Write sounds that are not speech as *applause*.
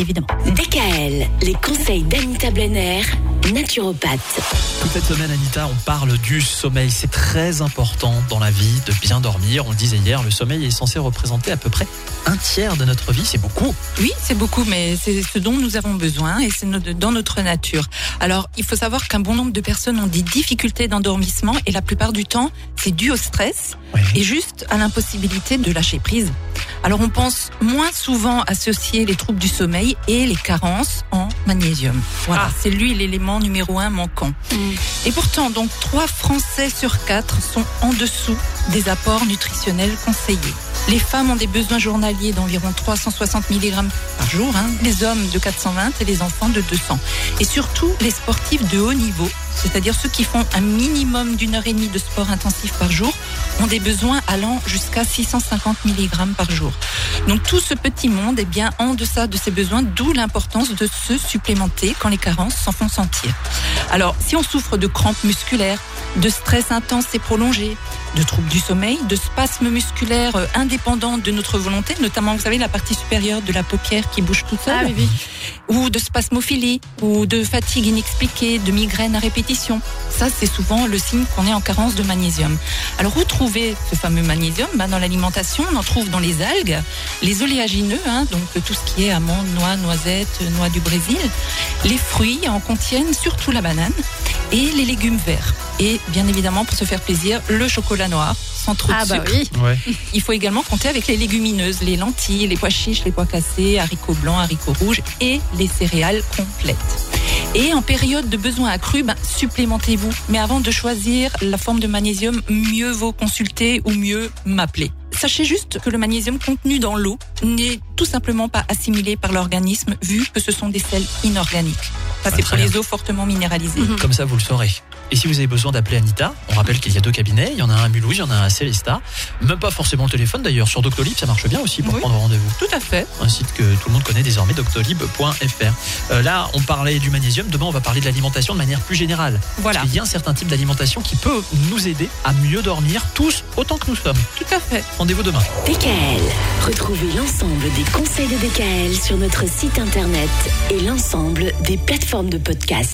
évidemment. DKL, les conseils d'Anita Blenner, naturopathe. Toute cette semaine, Anita, on parle du sommeil. C'est très important dans la vie de bien dormir. On le disait hier, le sommeil est censé représenter à peu près un tiers de notre vie. C'est beaucoup. Oui, c'est beaucoup, mais c'est ce dont nous avons besoin et c'est dans notre nature. Alors, il faut savoir qu'un bon nombre de personnes ont des difficultés d'endormissement et la plupart du temps, c'est dû au stress Oui. et juste à l'impossibilité de lâcher prise. Alors, on pense moins souvent associer les troubles du sommeil et les carences en magnésium. Voilà, Ah. c'est lui l'élément numéro un manquant. Et pourtant, donc, 3 Français sur 4 sont en dessous des apports nutritionnels conseillés. Les femmes ont des besoins journaliers d'environ 360 mg par jour, hein, les hommes de 420 et les enfants de 200. Et surtout, les sportifs de haut niveau, c'est-à-dire ceux qui font un minimum d'une heure et demie de sport intensif par jour, ont des besoins allant jusqu'à 650 mg par jour. Donc tout ce petit monde est bien en deçà de ses besoins, d'où l'importance de se supplémenter quand les carences s'en font sentir. Alors, si on souffre de crampes musculaires, de stress intense et prolongé, de troubles du sommeil, de spasmes musculaires euh, indépendants de notre volonté, notamment, vous savez, la partie supérieure de la paupière qui bouge toute seule, ou de spasmophilie, ou de fatigue inexpliquée, de migraines à répétition. Ça, c'est souvent le signe qu'on est en carence de magnésium. Alors, où trouver ce fameux magnésium? Ben, Dans l'alimentation, on en trouve dans les algues, les oléagineux, hein, donc tout ce qui est amandes, noix, noisettes, euh, noix du Brésil. Les fruits en contiennent surtout la banane et les légumes verts. Et bien évidemment, pour se faire plaisir, le chocolat noir, sans trop de sucre. oui. Ouais. *laughs* Il faut également compter avec les légumineuses, les lentilles, les pois chiches, les pois cassés, haricots blancs, haricots rouges et les céréales complètes. Et en période de besoin accru, ben, supplémentez-vous. Mais avant de choisir la forme de magnésium, mieux vaut consulter ou mieux m'appeler. Sachez juste que le magnésium contenu dans l'eau n'est tout simplement pas assimilé par l'organisme vu que ce sont des sels inorganiques. Ça, Ah, c'est pour les eaux fortement minéralisées. Comme ça, vous le saurez. Et si vous avez besoin d'appeler Anita, on rappelle qu'il y a deux cabinets. Il y en a un à Mulhouse, il y en a un à Célestat. Même pas forcément le téléphone d'ailleurs. Sur Doctolib, ça marche bien aussi pour Oui. prendre rendez-vous. Tout à fait. Un site que tout le monde connaît désormais, doctolib.fr. Euh, là, on parlait du magnésium. Demain, on va parler de l'alimentation de manière plus générale. Voilà. Il y a un certain type d'alimentation qui peut nous aider à mieux dormir, tous autant que nous sommes. Tout à fait. Rendez-vous demain. DKL, retrouvez l'ensemble des conseils de DKL sur notre site internet et l'ensemble des plateformes de podcast.